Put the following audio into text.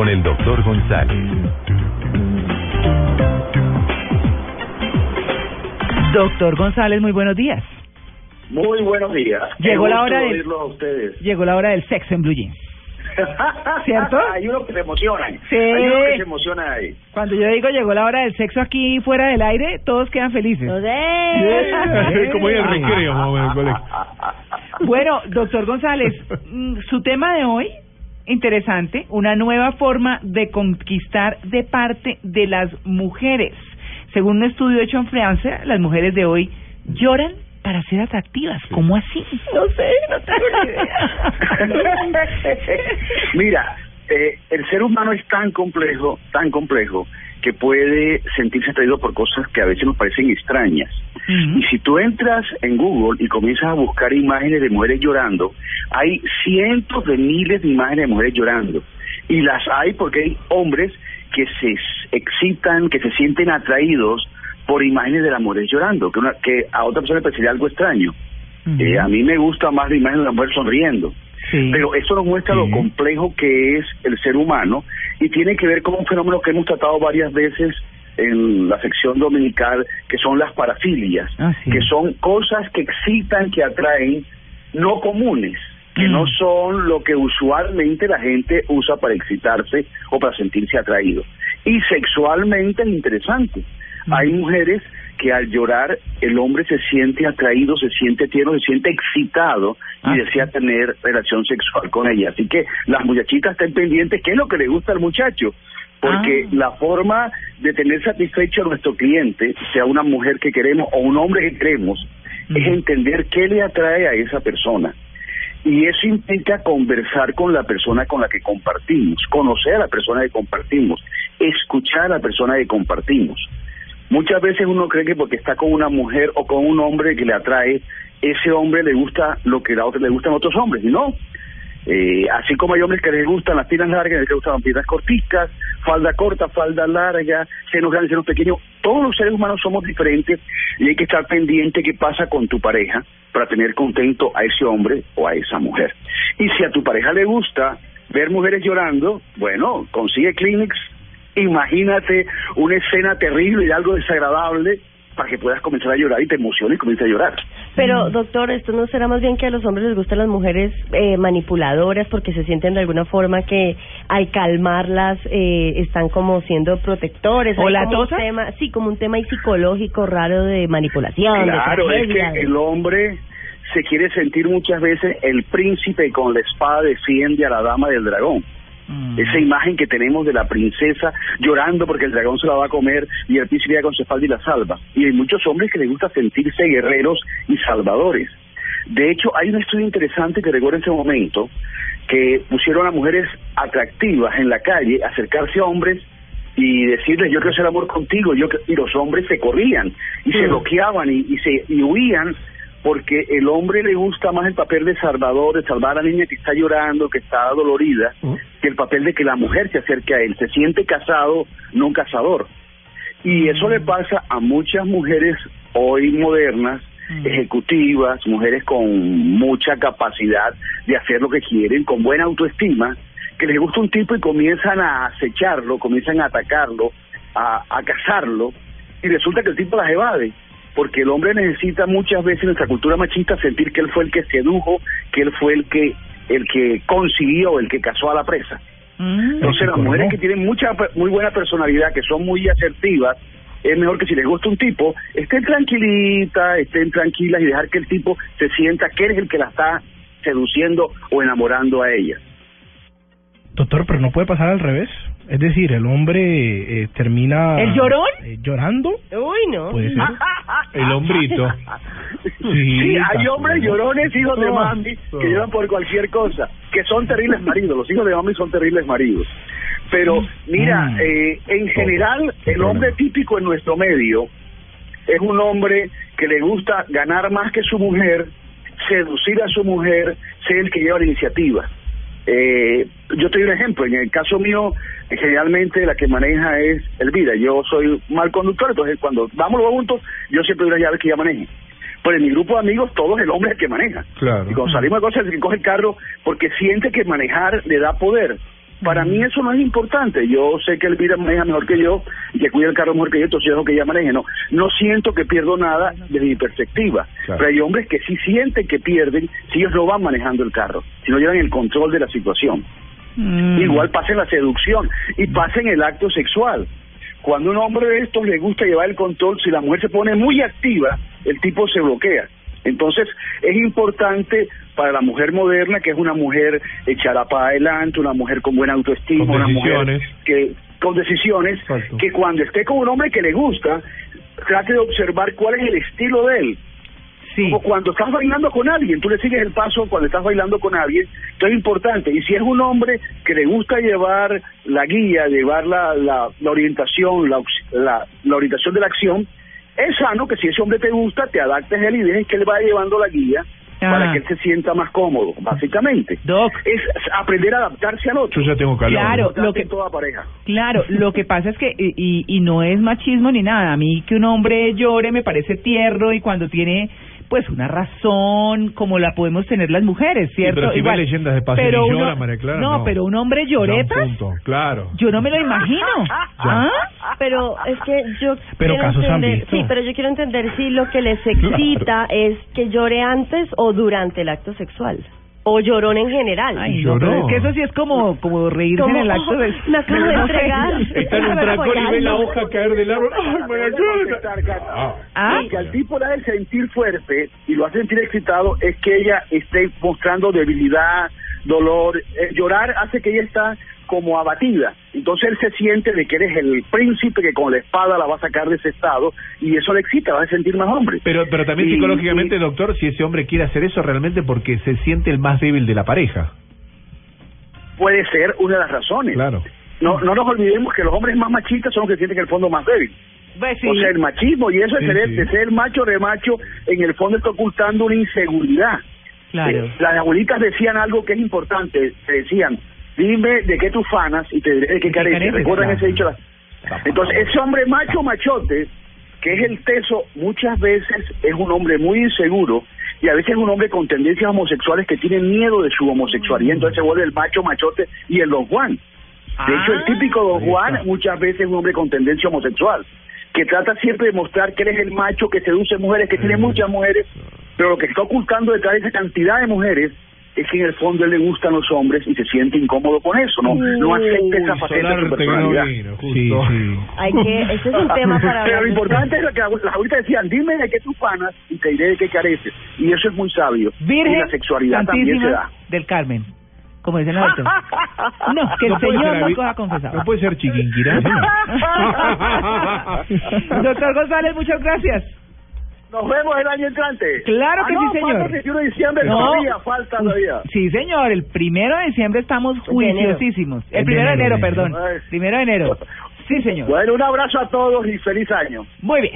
con el doctor González. Doctor González, muy buenos días. Muy buenos días. Llegó la hora del- a ustedes. Llegó la hora del sexo en Blue Jeans. ¿Cierto? Hay unos que se emocionan. Sí. Hay unos que se emocionan ahí. Cuando yo digo llegó la hora del sexo aquí fuera del aire, todos quedan felices. Como en el recreo. Bueno, doctor González, mm, su tema de hoy, interesante, una nueva forma de conquistar de parte de las mujeres. Según un estudio hecho en Francia, las mujeres de hoy lloran para ser atractivas. ¿Cómo así? No sé, no tengo ni idea. Mira, eh, el ser humano es tan complejo, tan complejo, que puede sentirse atraído por cosas que a veces nos parecen extrañas. Y si tú entras en Google y comienzas a buscar imágenes de mujeres llorando, hay cientos de miles de imágenes de mujeres llorando. Y las hay porque hay hombres que se excitan, que se sienten atraídos por imágenes de las mujeres llorando, que, una, que a otra persona le parecería algo extraño. Eh, a mí me gusta más la imagen de una mujer sonriendo. Sí. Pero eso nos muestra lo complejo que es el ser humano y tiene que ver con un fenómeno que hemos tratado varias veces en la sección dominical, que son las parafilias, Ah, sí. que son cosas que excitan, que atraen, no comunes, que Mm. no son lo que usualmente la gente usa para excitarse o para sentirse atraído. Y sexualmente es interesante. Mm. Hay mujeres que al llorar el hombre se siente atraído, se siente tierno, se siente excitado y Ah. desea tener relación sexual con ella. Así que las muchachitas estén pendientes qué es lo que le gusta al muchacho. Porque Ah. la forma de tener satisfecho a nuestro cliente, sea una mujer que queremos o un hombre que queremos, es entender qué le atrae a esa persona. Y eso implica conversar con la persona con la que compartimos, conocer a la persona que compartimos, escuchar a la persona que compartimos. Muchas veces uno cree que porque está con una mujer o con un hombre que le atrae, ese hombre le gusta lo que la otra le gustan otros hombres, y no. Eh, así como hay hombres que les gustan las piernas largas, les gustan las piernas corticas, falda corta, falda larga, senos grandes, senos pequeños. Todos los seres humanos somos diferentes y hay que estar pendiente qué pasa con tu pareja para tener contento a ese hombre o a esa mujer. Y si a tu pareja le gusta ver mujeres llorando, bueno, consigue Kleenex, imagínate una escena terrible y algo desagradable para que puedas comenzar a llorar y te emociones y comiences a llorar. Pero, doctor, ¿esto no será más bien que a los hombres les gustan las mujeres eh, manipuladoras porque se sienten de alguna forma que al calmarlas eh, están como siendo protectores? ¿O Hay la como un tosa? tema, Sí, como un tema psicológico raro de manipulación, Claro, de es que el hombre se quiere sentir muchas veces el príncipe con la espada defiende a la dama del dragón. Mm. Esa imagen que tenemos de la princesa llorando porque el dragón se la va a comer y el príncipe llega con su espalda y la salva. Y hay muchos hombres que les gusta sentirse guerreros y salvadores. De hecho, hay un estudio interesante que recuerdo en ese momento que pusieron a mujeres atractivas en la calle acercarse a hombres y decirles yo quiero hacer amor contigo yo que-". y los hombres se corrían y se bloqueaban y, y se y huían porque el hombre le gusta más el papel de salvador de salvar a la niña que está llorando que está dolorida que el papel de que la mujer se acerque a él. Se siente casado no un cazador. Y eso le pasa a muchas mujeres hoy modernas ejecutivas, mujeres con mucha capacidad de hacer lo que quieren, con buena autoestima, que les gusta un tipo y comienzan a acecharlo, comienzan a atacarlo, a, a cazarlo, y resulta que el tipo las evade, porque el hombre necesita muchas veces en nuestra cultura machista sentir que él fue el que sedujo, que él fue el que el que consiguió, el que cazó a la presa. Mm. Entonces las mujeres que tienen mucha muy buena personalidad, que son muy asertivas, es mejor que si les gusta un tipo, estén tranquilitas, estén tranquilas y dejar que el tipo se sienta que él es el que la está seduciendo o enamorando a ella. Doctor, pero no puede pasar al revés. Es decir, el hombre eh, termina... ¿El llorón? eh, ¿Llorando? Uy, no. Puede ser. El hombrito. Sí, Sí, hay hombres llorones, hijos de mami, que lloran por cualquier cosa, que son terribles maridos. Los hijos de mami son terribles maridos. Pero mira, Mm. eh, en general, el hombre típico en nuestro medio es un hombre que le gusta ganar más que su mujer, seducir a su mujer, ser el que lleva la iniciativa. Eh, yo te doy un ejemplo, en el caso mío, generalmente la que maneja es Elvira, yo soy mal conductor, entonces cuando vamos los juntos, yo siempre doy una llave que ella maneje. Pero en mi grupo de amigos, todo es el hombre el que maneja. Claro. Y cuando salimos de cosas, el que coge el carro, porque siente que manejar le da poder. Para mí eso no es importante. Yo sé que Elvira maneja mejor que yo y que cuida el carro mejor que yo, entonces yo dejo que ella maneje. No, no siento que pierdo nada desde mi perspectiva. Pero hay hombres que sí sienten que pierden si ellos no van manejando el carro, si no llevan el control de la situación. Mm. Igual pasa en la seducción y pasa en el acto sexual. Cuando un hombre de estos le gusta llevar el control, si la mujer se pone muy activa, el tipo se bloquea. Entonces, es importante para la mujer moderna, que es una mujer echada para adelante, una mujer con buena autoestima, Con una mujer decisiones. que con decisiones, Exacto. que cuando esté con un hombre que le gusta, trate de observar cuál es el estilo de él. Sí. O cuando estás bailando con alguien, tú le sigues el paso cuando estás bailando con alguien, esto es importante. Y si es un hombre que le gusta llevar la guía, llevar la, la, la orientación, la, la, la orientación de la acción, es sano que si ese hombre te gusta, te adaptes a él y dejes que él vaya llevando la guía Ah. para que él se sienta más cómodo, básicamente. Doc. Es aprender a adaptarse al otro. Yo ya tengo calor. Claro. Lo que- toda pareja. Claro, lo que pasa es que, y, no es machismo ni nada, a mí que un hombre llore me parece tierno y cuando tiene pues una razón como la podemos tener las mujeres, ¿cierto? pero si ve leyendas de pasión pero y uno- llora, María Clara, no, no. pero un hombre lloreta, punto, Claro. yo no me lo imagino. ¿Ah? Pero es que yo Pero quiero casos han entender, visto. sí, pero yo quiero entender si lo que les excita es que llore antes o durante el acto sexual o llorón en general. Ay, no, Lloró. pero es que eso sí es como, como reírse en el acto oh, de... me acabo de entregar. Está en un tractor y ve la hoja caer del árbol. ¡Ay! Ah. ¿Ah? Lo que al tipo le hace sentir fuerte y lo hace sentir excitado es que ella esté mostrando debilidad, dolor. Eh, llorar hace que ella está como abatida. Entonces él se siente de que eres el príncipe que con la espada la va a sacar de ese estado y eso le excita, va a sentir más hombre. Pero, pero también Y- psicológicamente, y- doctor, si ese hombre quiere hacer eso realmente porque se siente el más débil de la pareja. puede ser una de las razones. Claro. No, no nos olvidemos que los hombres más machistas son los que sienten en el fondo más débil. Pues sí. O sea, el machismo y eso Sí, de, ser, sí. de ser macho de macho, en el fondo está ocultando una inseguridad. Claro. Eh, las abuelitas decían algo que es importante, te decían, dime de qué tú fanas y te diré de qué ¿De qué careces. ¿Recuerdan Claro. ese dicho? Entonces, ese hombre macho machote, que es el teso, muchas veces es un hombre muy inseguro y a veces es un hombre con tendencias homosexuales que tiene miedo de su homosexualidad, entonces se vuelve el macho machote y el don Juan. De hecho, el típico don Juan muchas veces es un hombre con tendencia homosexual, que trata siempre de mostrar que él es el macho que seduce mujeres, que tiene muchas mujeres, pero lo que está ocultando detrás de esa cantidad de mujeres es que en el fondo él le gustan los hombres y se siente incómodo con eso, no, no acepta esa faceta de su no personalidad. vino. Sí, sí. Hay que, ese es un tema para Pero hablar lo importante es lo que las abuelitas decían, dime de qué tú fanas y te diré de qué careces. Y eso es muy sabio. Virgen y la sexualidad también se Santísima da. del Carmen, como dicen la doctora. No, que el Señor ser coja confesado. No puede ser chiquinquirá. Doctor González, muchas gracias. Nos vemos el año entrante. Claro que Ah, no, sí, señor. Falta el 21 de diciembre todavía, falta todavía. Sí, señor, el primero de diciembre estamos juiciosísimos. El El primero de de enero, enero, perdón. Ay. Primero de enero. Sí, señor. Bueno, un abrazo a todos y feliz año. Muy bien.